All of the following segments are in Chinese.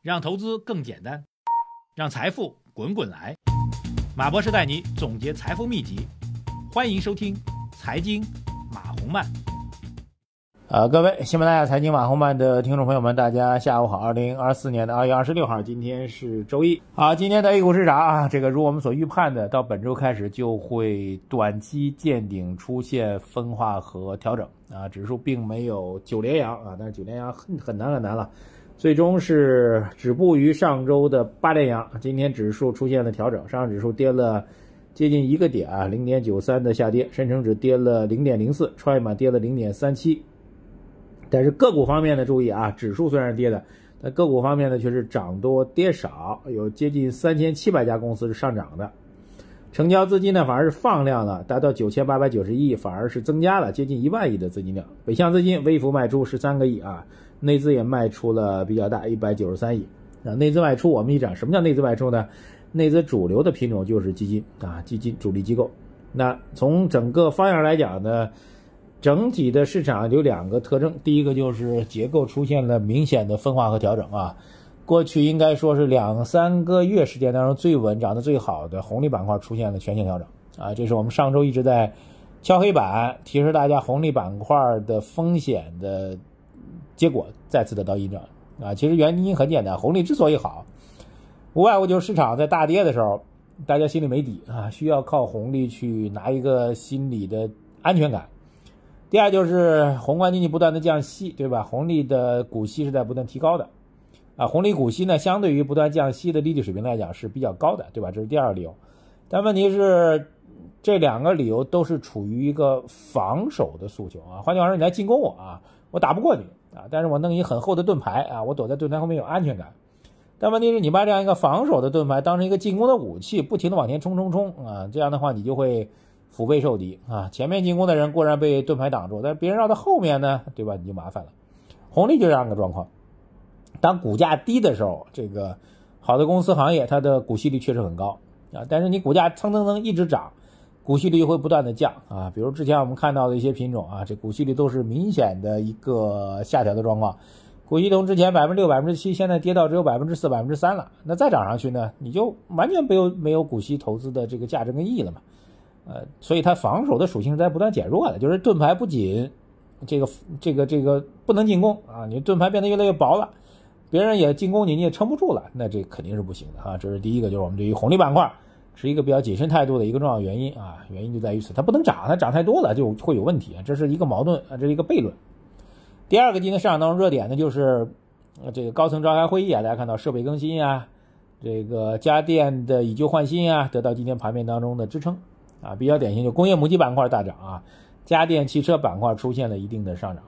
让投资更简单，让财富滚滚来。马博士带你总结财富秘籍，欢迎收听《财经马红漫》。呃，各位喜马拉雅财经马红漫的听众朋友们，大家下午好。二零二四年的二月二十六号，今天是周一。好，今天的 A 股市场啊，这个如我们所预判的，到本周开始就会短期见顶，出现分化和调整啊。指数并没有九连阳啊，但是九连阳很很难很难了，最终是止步于上周的八连阳。今天指数出现了调整，上证指数跌了接近一个点啊，零点九三的下跌，深成指跌了零点零四，创业板跌了零点三七。但是个股方面的注意啊，指数虽然跌的，但个股方面呢却是涨多跌少，有接近三千七百家公司是上涨的，成交资金呢反而是放量了，达到九千八百九十亿，反而是增加了接近一万亿的资金量。北向资金微幅卖出十三个亿啊，内资也卖出了比较大一百九十三亿啊。内资外出，我们一讲什么叫内资外出呢？内资主流的品种就是基金啊，基金主力机构。那从整个方向来讲呢？整体的市场有两个特征，第一个就是结构出现了明显的分化和调整啊。过去应该说是两三个月时间当中最稳、涨得最好的红利板块出现了全线调整啊。这是我们上周一直在敲黑板提示大家红利板块的风险的结果再次得到印证啊。其实原因很简单，红利之所以好，无外乎就是市场在大跌的时候，大家心里没底啊，需要靠红利去拿一个心理的安全感。第二就是宏观经济不断的降息，对吧？红利的股息是在不断提高的，啊，红利股息呢，相对于不断降息的利率水平来讲是比较高的，对吧？这是第二个理由。但问题是，这两个理由都是处于一个防守的诉求啊。换句话说，你来进攻我啊，我打不过你啊，但是我弄一很厚的盾牌啊，我躲在盾牌后面有安全感。但问题是你把这样一个防守的盾牌当成一个进攻的武器，不停的往前冲冲冲啊，这样的话你就会。腹背受敌啊！前面进攻的人固然被盾牌挡住，但是别人绕到后面呢，对吧？你就麻烦了。红利就这样个状况。当股价低的时候，这个好的公司行业它的股息率确实很高啊。但是你股价蹭蹭蹭一直涨，股息率会不断的降啊。比如之前我们看到的一些品种啊，这股息率都是明显的一个下调的状况。股息从之前百分之六、百分之七，现在跌到只有百分之四、百分之三了。那再涨上去呢，你就完全没有没有股息投资的这个价值跟意义了嘛。呃，所以它防守的属性在不断减弱的，就是盾牌不仅这个这个这个不能进攻啊，你盾牌变得越来越薄了，别人也进攻你，你也撑不住了，那这肯定是不行的啊。这是第一个，就是我们对于红利板块是一个比较谨慎态度的一个重要原因啊，原因就在于此，它不能涨，它涨太多了就会有问题，这是一个矛盾啊，这是一个悖论。第二个今天市场当中热点呢，就是这个高层召开会议啊，大家看到设备更新呀，这个家电的以旧换新啊，得到今天盘面当中的支撑。啊，比较典型就工业母机板块大涨啊，家电汽车板块出现了一定的上涨，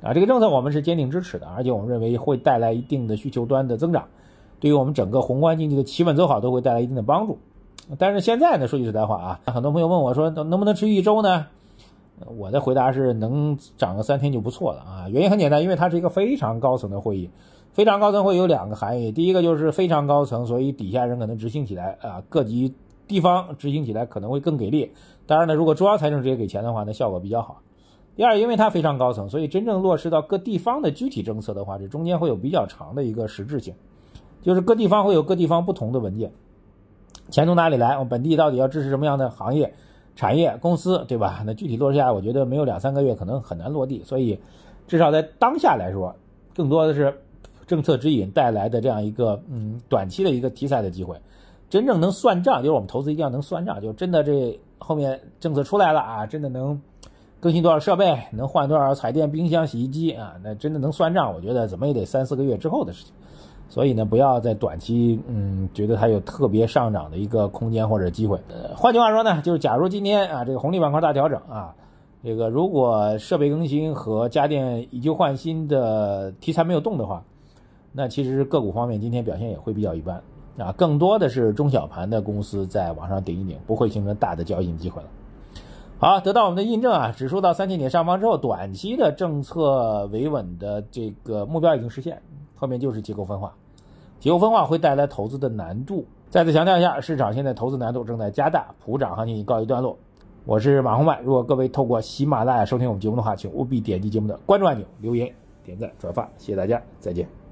啊，这个政策我们是坚定支持的，而且我们认为会带来一定的需求端的增长，对于我们整个宏观经济的企稳走好都会带来一定的帮助。但是现在呢，说句实在话啊，很多朋友问我说能不能持续一周呢？我的回答是能涨个三天就不错了啊。原因很简单，因为它是一个非常高层的会议，非常高层会有两个含义，第一个就是非常高层，所以底下人可能执行起来啊，各级。地方执行起来可能会更给力，当然呢，如果中央财政直接给钱的话，那效果比较好。第二，因为它非常高层，所以真正落实到各地方的具体政策的话，这中间会有比较长的一个实质性，就是各地方会有各地方不同的文件，钱从哪里来，我本地到底要支持什么样的行业、产业、公司，对吧？那具体落实下来，我觉得没有两三个月可能很难落地，所以至少在当下来说，更多的是政策指引带来的这样一个嗯短期的一个题材的机会。真正能算账，就是我们投资一定要能算账，就真的这后面政策出来了啊，真的能更新多少设备，能换多少彩电、冰箱、洗衣机啊，那真的能算账，我觉得怎么也得三四个月之后的事情。所以呢，不要在短期，嗯，觉得它有特别上涨的一个空间或者机会。呃，换句话说呢，就是假如今天啊这个红利板块大调整啊，这个如果设备更新和家电以旧换新的题材没有动的话，那其实个股方面今天表现也会比较一般。啊，更多的是中小盘的公司在往上顶一顶，不会形成大的交易机会了。好，得到我们的印证啊，指数到三千点上方之后，短期的政策维稳的这个目标已经实现，后面就是结构分化，结构分化会带来投资的难度。再次强调一下，市场现在投资难度正在加大，普涨行情已告一段落。我是马红曼，如果各位透过喜马拉雅收听我们节目的话，请务必点击节目的关注按钮，留言、点赞、转发，谢谢大家，再见。